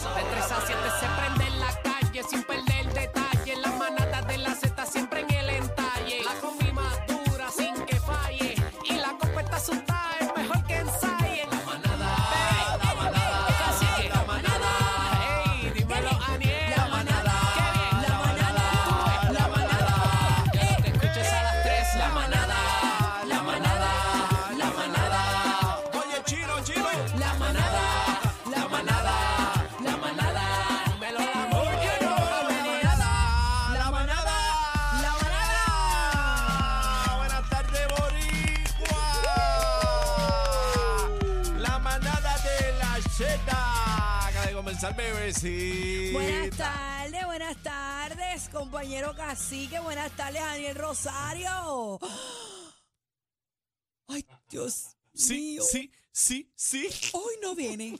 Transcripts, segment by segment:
De 3 a 7 se prende Bebecito. Buenas tardes, buenas tardes, compañero cacique. Buenas tardes, Daniel Rosario. Ay, Dios Sí, mío. sí, sí, sí. Hoy no viene.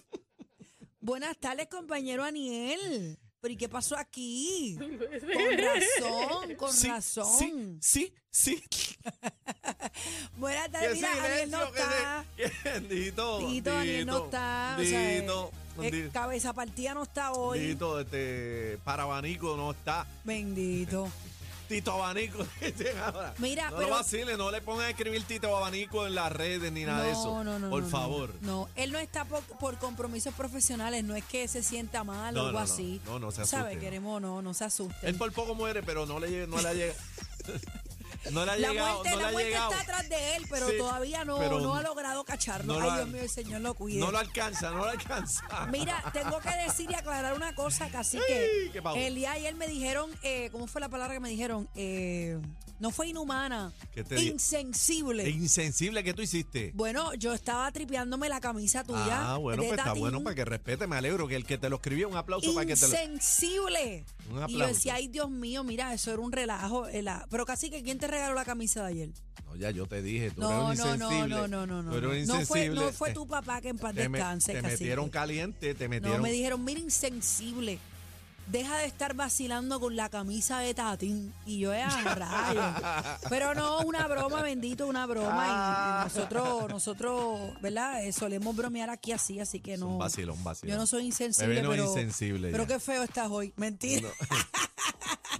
buenas tardes, compañero Aniel. ¿Pero y qué pasó aquí? Con razón, con Sí, razón. Sí, sí, sí. Buenas tardes, mira, Daniel no está. Dito, Tito, Daniel no Dito, está. o sea, Eh, cabeza partida no está hoy. Dito, este, para abanico no está. Bendito. Tito Abanico, ahora. Mira, no pero- lo no le pongan a escribir Tito Abanico en las redes ni nada de eso. No, no, Por no, favor. No, él no está por, por compromisos profesionales, no es que se sienta mal o algo así. No, no se ¿Sabe? asuste. Queremos, no, no se asusten. Él por poco muere, pero no le, llega- no le ha llegado. no le ha la llegado, muerte, no la ha muerte está atrás de él, pero Sí, todavía no, pero no ha logrado cacharlo. no Ay, Dios mío, el Señor lo cuide. No lo alcanza, no lo alcanza. Mira, tengo que decir y aclarar una cosa, casi que el día de ayer me dijeron, eh, ¿cómo fue la palabra que me dijeron? Eh, no fue inhumana, ¿Qué te di- insensible. Es insensible que tú hiciste. Bueno, yo estaba tripeándome la camisa tuya. Ah, bueno, de pues está tatín. bueno para que respete. Me alegro que el que te lo escribió, un aplauso para que te lo. Insensible. Un Y yo aplauso. decía, ay Dios mío, mira, eso era un relajo. eh, la- Pero casi que ¿quién te regaló la camisa de ayer? No, ya yo te dije, tú No, eres no, un no, insensible. no, no, no, no. Tú eres un No fue, insensible. no fue tu papá que en paz te, me- descanse, te cacique. metieron caliente, te No, metieron. me dijeron, mira, insensible. Deja de estar vacilando con la camisa de Tatín. Y yo, eh. Pero no, una broma, bendito, una broma. Y, y nosotros, nosotros, ¿verdad? Eh, solemos bromear aquí así, así que no. un vacilón. Yo no soy insensible, Bebé no es pero. insensible Pero ya. qué feo estás hoy. Mentira.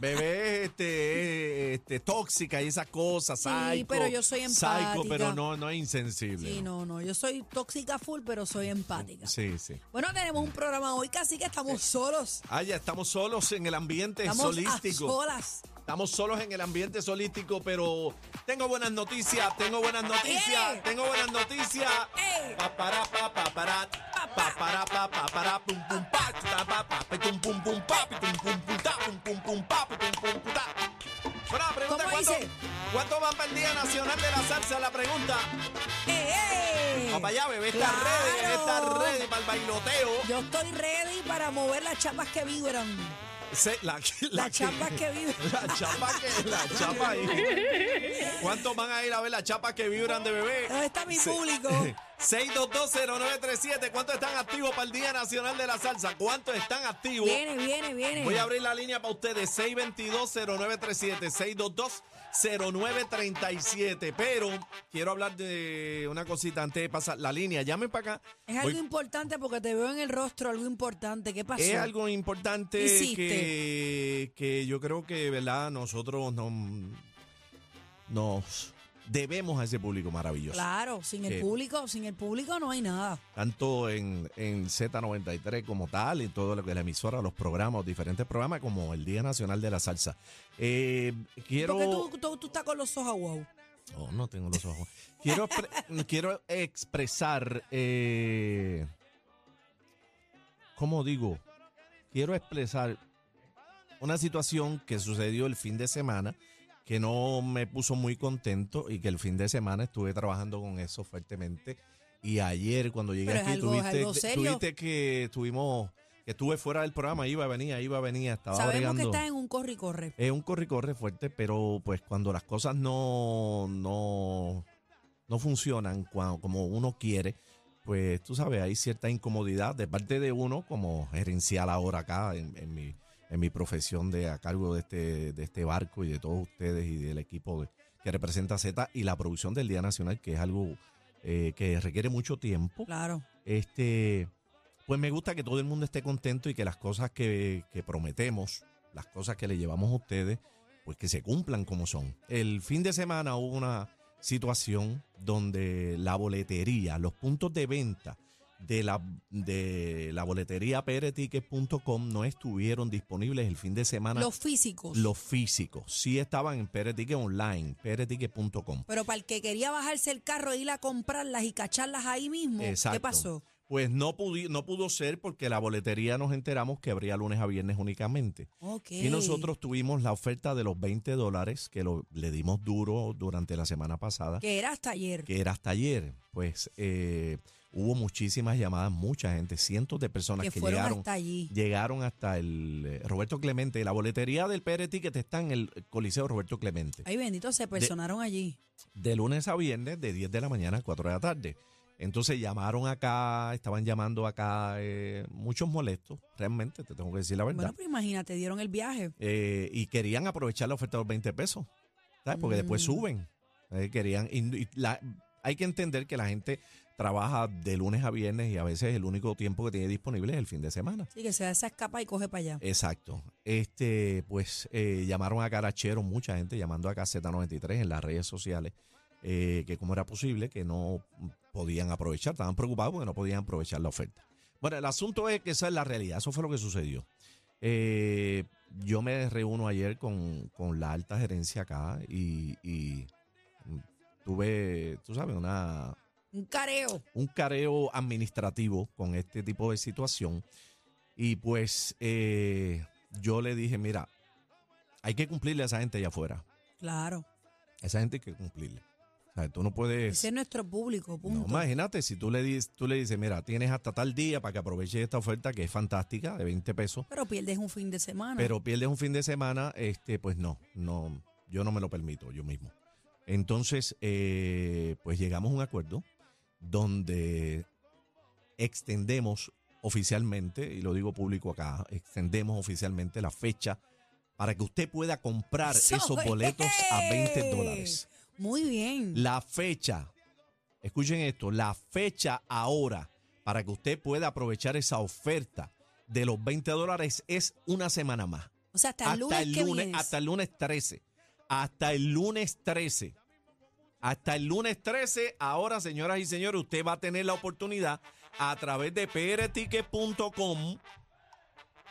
Bebé es este, este, tóxica y esas cosas, Sí, psycho, pero yo soy psycho, empática. pero no, no es insensible. Sí, no, no. Yo soy tóxica full, pero soy empática. Sí, sí. Bueno, tenemos un programa hoy, casi que estamos solos. Ah, ya estamos solos en el ambiente Estamos solístico. a solas. Estamos solos en el ambiente solístico, pero tengo buenas noticias, tengo buenas noticias, ¡Eh! tengo buenas noticias. ¡Eh! Pa para pa pa para pa pa pa para pum pum pa ta pa pa pe, tum pum pum pa pi, tum pum pum ta pum pum pum pa pi, tum pum pum ta. Bueno, la pregunta ¿Cómo ¿cuánto, dice? ¿cuánto van para el Día Nacional de la Salsa? La pregunta. ¡Eh, eh! Vamos para allá, bebé, está Claro. ready, bebé, está ready para el bailoteo. Yo estoy ready para mover las chapas que vibran. Se- la, chapas que vibran. La chapa que, la chapa ahí. ¿Cuántos van a ir a ver las chapas que vibran de bebé? ¿Dónde está mi Se- público? 6220937. ¿Cuántos están activos para el Día Nacional de la Salsa? ¿Cuántos están activos? Viene, viene, viene. Voy a abrir la línea para ustedes. 6220937. 6220937. Pero quiero hablar de una cosita antes de pasar la línea. Llamen para acá. Es algo Voy- importante porque te veo en el rostro, algo importante. ¿Qué pasó? Es algo importante Hiciste. que, que yo creo que, ¿verdad? Nosotros no- nos debemos a ese público maravilloso. Claro, sin el público, sin el público no hay nada. Tanto en, en Z93 como tal, y todo lo que es la emisora, los programas, diferentes programas, como el Día Nacional de la Salsa. Eh, quiero... Porque tú, tú, tú estás con los ojos wow. Oh, no tengo los ojos. Quiero, quiero expresar, eh, ¿cómo digo? Quiero expresar una situación que sucedió el fin de semana que no me puso muy contento y que el fin de semana estuve trabajando con eso fuertemente. Y ayer cuando llegué Pero aquí algo- tuviste, tuviste que estuvimos, que estuve fuera del programa, iba, venía, iba, venía, estaba Sabemos que bregando. estás en un corre y corre. Es un corre-corre fuerte, pero pues cuando las cosas no, no, no funcionan cua- como uno quiere, pues tú sabes, hay cierta incomodidad de parte de uno como gerencial ahora acá en, en mi, en mi profesión de a cargo de este, de este barco y de todos ustedes y del equipo de- que representa Z y la producción del Día Nacional, que es algo eh, que requiere mucho tiempo Claro. este pues me gusta que todo el mundo esté contento y que las cosas que, que prometemos, las cosas que le llevamos a ustedes, pues que se cumplan como son. El fin de semana hubo una situación donde la boletería, los puntos de venta de la, de la boletería pereticket.com no estuvieron disponibles el fin de semana. Los físicos. Los físicos sí estaban en Pereticket online, pereticket.com. Pero para el que quería bajarse el carro e ir a comprarlas y cacharlas ahí mismo, ¿qué Exacto. pasó? Pues no, pudi- no pudo ser porque la boletería nos enteramos que abría lunes a viernes únicamente. Y nosotros tuvimos la oferta de los 20 dólares que lo, le dimos duro durante la semana pasada, Que era hasta ayer. que era hasta ayer. Pues eh, hubo muchísimas llamadas, mucha gente, cientos de personas Que que, llegaron, hasta allí. llegaron hasta el eh, Roberto Clemente. La boletería del PR Ticket está en el Coliseo Roberto Clemente. Ay, bendito, se personaron allí. de lunes a viernes de 10 de la mañana a 4 de la tarde. Entonces llamaron acá, estaban llamando acá, eh, muchos molestos, realmente, te tengo que decir la verdad. Bueno, pues imagínate, dieron el viaje. Eh, y querían aprovechar la oferta de los 20 pesos, ¿sabes? Porque después Mm. suben. Eh, querían, y, y la- hay que entender que la gente trabaja de lunes a viernes y a veces el único tiempo que tiene disponible es el fin de semana. Sí, que se da esa escapa y coge para allá. Exacto. Este, pues eh, llamaron a Carachero, mucha gente llamando a Z93 en las redes sociales, eh, que cómo era posible que no podían aprovechar, estaban preocupados porque no podían aprovechar la oferta. Bueno, el asunto es que esa es la realidad, eso fue lo que sucedió. Eh, yo me reúno ayer con, con la alta gerencia acá y, y tuve, tú sabes, una, Un careo. un careo administrativo con este tipo de situación. Y pues eh, yo le dije, mira, hay que cumplirle a esa gente allá afuera. Claro. Esa gente hay que cumplirle. O sea, tú no puedes... Ese es nuestro público, No, imagínate, si tú le, dices, tú le dices, mira, tienes hasta tal día para que aproveches esta oferta que es fantástica, de 20 pesos, Pero pierdes un fin de semana. pero pierdes un fin de semana, este, pues no, no, yo no me lo permito yo mismo. Entonces, eh, pues llegamos a un acuerdo donde extendemos oficialmente, y lo digo público acá, extendemos oficialmente la fecha para que usted pueda comprar Eso esos boletos a 20 es. dólares. Muy bien. La fecha, escuchen esto, la fecha ahora para que usted pueda aprovechar esa oferta de los 20 dólares es una semana más. o sea, hasta el lunes que lunes, hasta el lunes 13. Hasta el lunes 13. Hasta el lunes 13, ahora, señoras y señores, usted va a tener la oportunidad a través de prticket.com,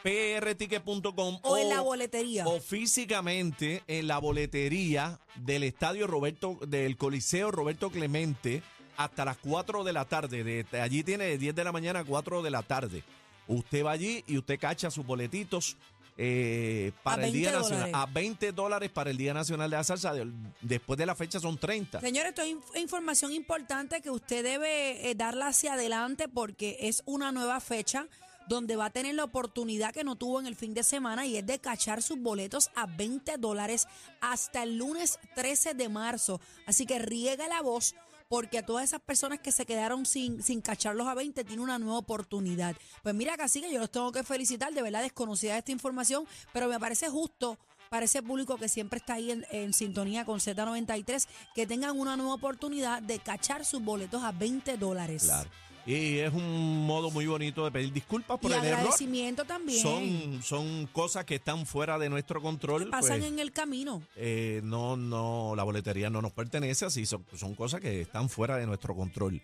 prticket.com o en la boletería. o físicamente en la boletería del estadio Roberto, del Coliseo Roberto Clemente hasta las 4 de la tarde. De, allí tiene de 10 de la mañana a 4 de la tarde. Usted va allí y usted cacha sus boletitos eh, para el Día 20 Nacional. dólares. A 20 dólares para el Día Nacional de la Salsa. De- Después de la fecha son 30. Señores, esto es inf- información importante que usted debe eh, darla hacia adelante porque es una nueva fecha donde va a tener la oportunidad que no tuvo en el fin de semana y es de cachar sus boletos a 20 dólares hasta el lunes 13 de marzo. Así que riega la voz porque a todas esas personas que se quedaron sin, sin cacharlos a 20 tiene una nueva oportunidad. Pues mira, Cacique, yo los tengo que felicitar, de verdad desconocida esta información, pero me parece justo para ese público que siempre está ahí en, en sintonía con Z93, que tengan una nueva oportunidad de cachar sus boletos a 20 dólares. Claro. Y es un modo muy bonito de pedir disculpas por y el error. agradecimiento también. Son, son cosas que están fuera de nuestro control. pasan pues, en el camino. eh, no, no, la boletería no nos pertenece, así son, son cosas que están fuera de nuestro control.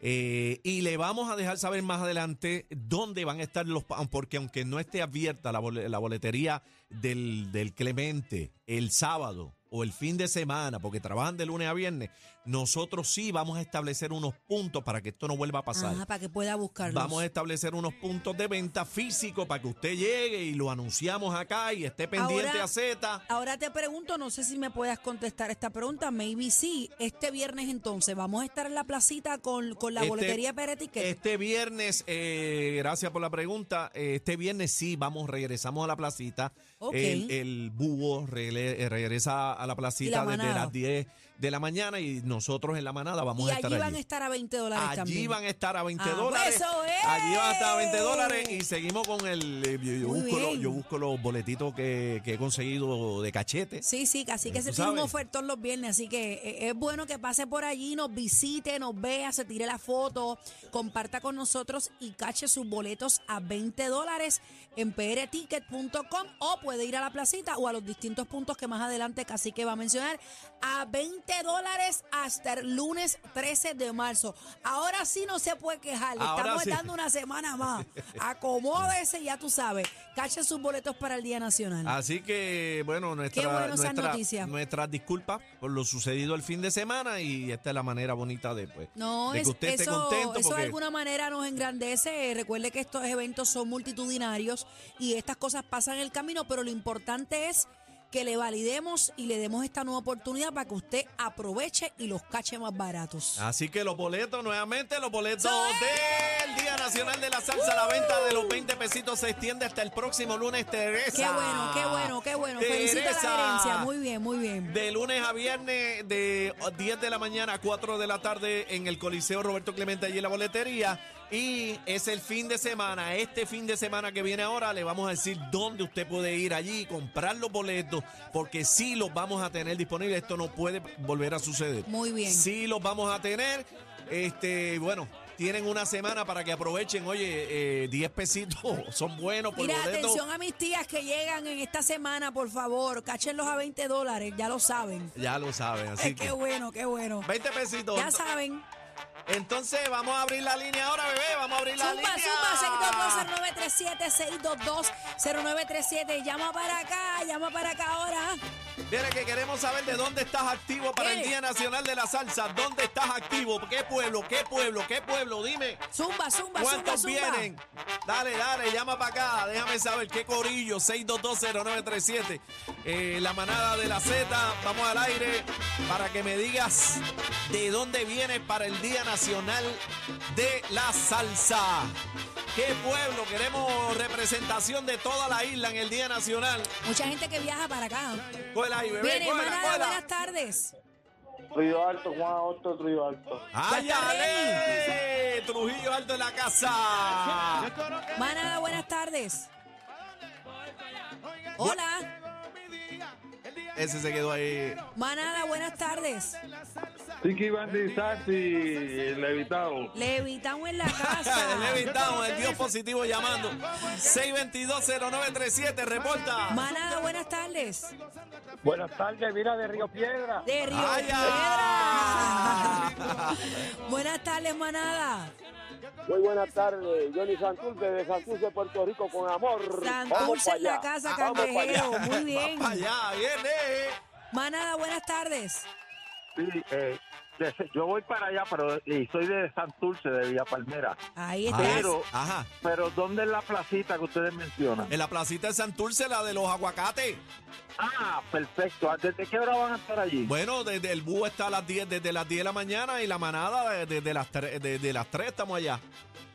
Eh, y le vamos a dejar saber más adelante dónde van a estar los, porque aunque no esté abierta la, la boletería del, del Clemente el sábado o el fin de semana, porque trabajan de lunes a viernes, nosotros sí vamos a establecer unos puntos para que esto no vuelva a pasar. Ajá, para que pueda buscarlos. Vamos a establecer unos puntos de venta físicos para que usted llegue y lo anunciamos acá y esté pendiente Ahora- a Z. Ahora te pregunto, no sé si me puedas contestar esta pregunta, maybe sí, este viernes entonces, ¿vamos a estar en la placita con, con la Este- boletería Pereticket? Este viernes, eh, gracias por la pregunta. eh, Este viernes sí, vamos, regresamos a la placita. Ok. El, el búho regresa a la placita la desde las 10 de la mañana y nosotros en la manada vamos Y a estar allí van allí. a estar a 20 dólares Allí también. van a estar a 20 Ah, dólares. eso es. Allí van a estar a 20 dólares y seguimos con el. eh, Yo, busco, los, bien. yo busco los boletitos que, que he conseguido de cachete. Sí, sí, así que Tú se tiene un ofertón los viernes, así que eh, es bueno que pase por allí, nos visite, nos vea, se tire la foto, comparta con nosotros y cache sus boletos a 20 dólares en prticket.com o puede ir a la placita o a los distintos puntos que más adelante casi que va a mencionar a 20 dólares hasta el lunes 13 de marzo. Ahora sí no se puede quejar, le Ahora estamos sí. dando una semana más. Acomódese, ya tú sabes, cache sus boletos para el Día Nacional. Así que, bueno, nuestra, nuestra- nuestras disculpas por lo sucedido el fin de semana y esta es la manera bonita de, pues, No, de que usted esté eso, contento. eso de alguna manera nos engrandece. Recuerde que estos eventos son multitudinarios y estas cosas pasan en el camino, pero lo importante es que le validemos y le demos esta nueva oportunidad para que usted aproveche y los cache más baratos. Así que los boletos, nuevamente, los boletos del Día Nacional de la Salsa, la venta de los 20 pesitos se extiende hasta el próximo lunes, Teresa. Qué bueno, qué bueno, qué bueno. La Teresa. gerencia. Muy bien, muy bien. De lunes a viernes, de 10 de la mañana a 4 de la tarde en el Coliseo Roberto Clemente, allí en la boletería. Y es el fin de semana. Este fin de semana que viene ahora, le vamos a decir dónde usted puede ir allí y comprar los boletos, porque sí los vamos a tener disponibles. Esto no puede volver a suceder. Muy bien. Sí los vamos a tener. Este, bueno. Tienen una semana para que aprovechen. Oye, eh, 10 pesitos son buenos por Mira, boleto. atención a mis tías que llegan en esta semana, por favor. Cáchenlos a 20 dólares, ya lo saben. Ya lo saben. Así qué que bueno, qué bueno. 20 pesitos. Ya saben. Entonces, vamos a abrir la línea ahora, bebé. Vamos a abrir la Zumba, línea. zumba, 622-0937, 622-0937. Llama para acá, llama para acá ahora. Viene que queremos saber de dónde estás activo para el. Día Nacional de la Salsa. ¿Dónde estás activo? ¿Qué pueblo? ¿Qué pueblo? ¿Qué pueblo? Dime. Zumba, zumba, zumba, ¿Cuántos zumba. vienen? Dale, dale, llama para acá. Déjame saber qué corillo. 6220937. Eh, la manada de la Z. Vamos al aire para que me digas de dónde vienes para el Día Nacional de la Salsa. ¿Qué pueblo? Queremos representación de toda la isla en el Día Nacional. Mucha gente que viaja para acá. Cógela ahí, bebé. Buenas tardes. Trujillo Alto, Juan Otto, Trujillo Alto. ¡Ay, Ya está ale! Trujillo Alto en la casa. Manada, buenas tardes. Hola. Ese se quedó ahí. Manada, buenas tardes. Tiki Bandy Santi, Levitado. Levitamos en la casa. El levitado, el Dios positivo llamando. 6220937, reporta. Manada, buenas tardes. Buenas tardes, mira de Río Piedra. De Río ¡Ay, Piedra. buenas tardes, manada. Muy buenas tardes, Johnny Santurce de Santurce, Puerto Rico, con amor. Santurce en la casa, cangrejero. allá. Muy bien. Allá, viene. Manada, buenas tardes. Sí, eh, de- yo voy para allá, pero y soy de Santurce, de Villa Palmera. Ahí estás. Pero, Ajá. pero ¿dónde es la placita que ustedes mencionan? En la placita de Santurce, la de los aguacates. Ah, perfecto. ¿Desde qué hora van a estar allí? Bueno, desde el búho está a las 10, desde las 10 de la mañana y la manada eh, desde las 3, desde las 3 estamos allá.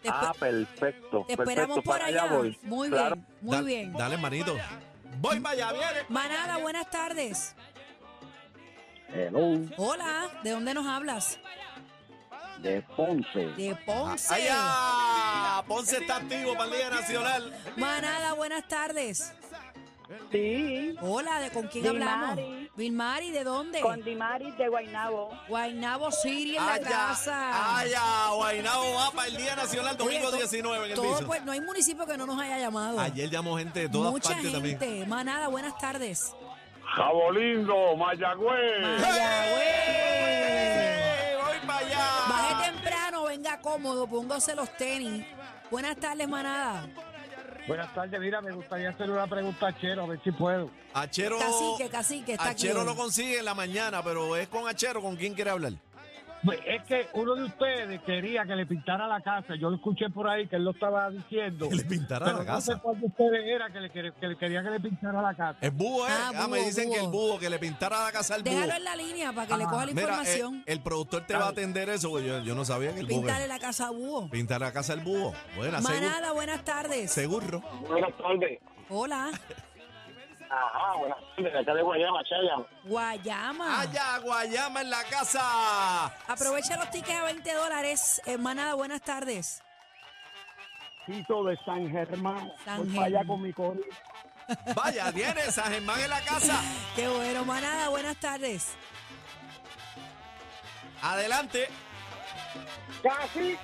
Ah, perfecto. te esperamos perfecto, por allá. voy. Muy Claro. bien, muy Da- bien. Dale, manito. Voy para allá, viene. Manada, buenas tardes. Hello, Hola, ¿de dónde nos hablas? de Ponce. De Ponce. Allá. Ponce está activo para el Día Nacional. Manada, buenas tardes. Sí, Hola, ¿de con quién hablamos? Vilmari, ¿de dónde? con Dimaris de Guaynabo. Guaynabo City en la Allá. casa. Allá. Guaynabo va para el Día Nacional Oye, domingo to- 19 en el todo, piso. pues, no hay municipio que no nos haya llamado. Ayer llamó gente de todas Mucha partes gente. también. Manada, buenas tardes. Jabolindo, Mayagüez. Mayagüez. ¡Voy para allá! Baje temprano, venga cómodo, póngase los tenis. Buenas tardes, manada. Buenas tardes, mira, me gustaría hacer una pregunta a Chero, a ver si puedo. Achero, Cacique, cacique, está aquí. Achero hoy. lo consigue en la mañana, pero es con Achero con quién quiere hablar. Pues es que uno de ustedes quería que le pintara la casa. Yo lo escuché por ahí que él lo estaba diciendo. Que le pintara pero la no sé casa. cuál de ustedes era que le, quer- que le quería que le pintara la casa. El búho, ¿eh? Ah, Ah, me búho, dicen que el búho. que le pintara la casa al búho. Déjalo en la línea para que le coja la Mira, información. el productor te va a atender eso, porque yo, yo no sabía que el búho. Píntale la casa a búho. Pintar la casa al búho. Seguro. Manada, buenas tardes. Seguro. Buenas tardes. Hola. Ajá, buenas tardes, acá de Guayama, Chayan. Guayama. Allá, Guayama en la casa. Aprovecha los tickets a 20 dólares. Hermanada, buenas tardes. Tito de San Germán. San Voy para allá Germán. con mi coro. Vaya, viene San Germán en la casa. Qué bueno, manada, buenas tardes. Adelante. ¡Cacique!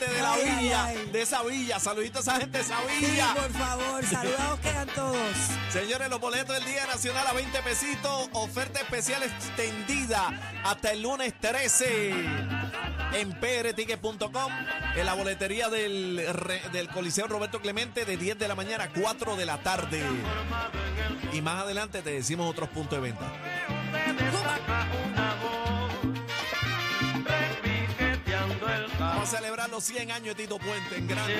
De la Ay, ay, villa, ay. de esa villa. Saluditos a esa gente de esa Sí, villa. por favor, saludados quedan todos. Señores, los boletos del Día Nacional a 20 pesitos. Oferta especial extendida hasta el lunes 13 en prticket.com. En la boletería del, del Coliseo Roberto Clemente de 10 de la mañana a 4 de la tarde. Y más adelante te decimos otros puntos de venta. Vamos a celebrar los 100 años de Tito Puente en grande.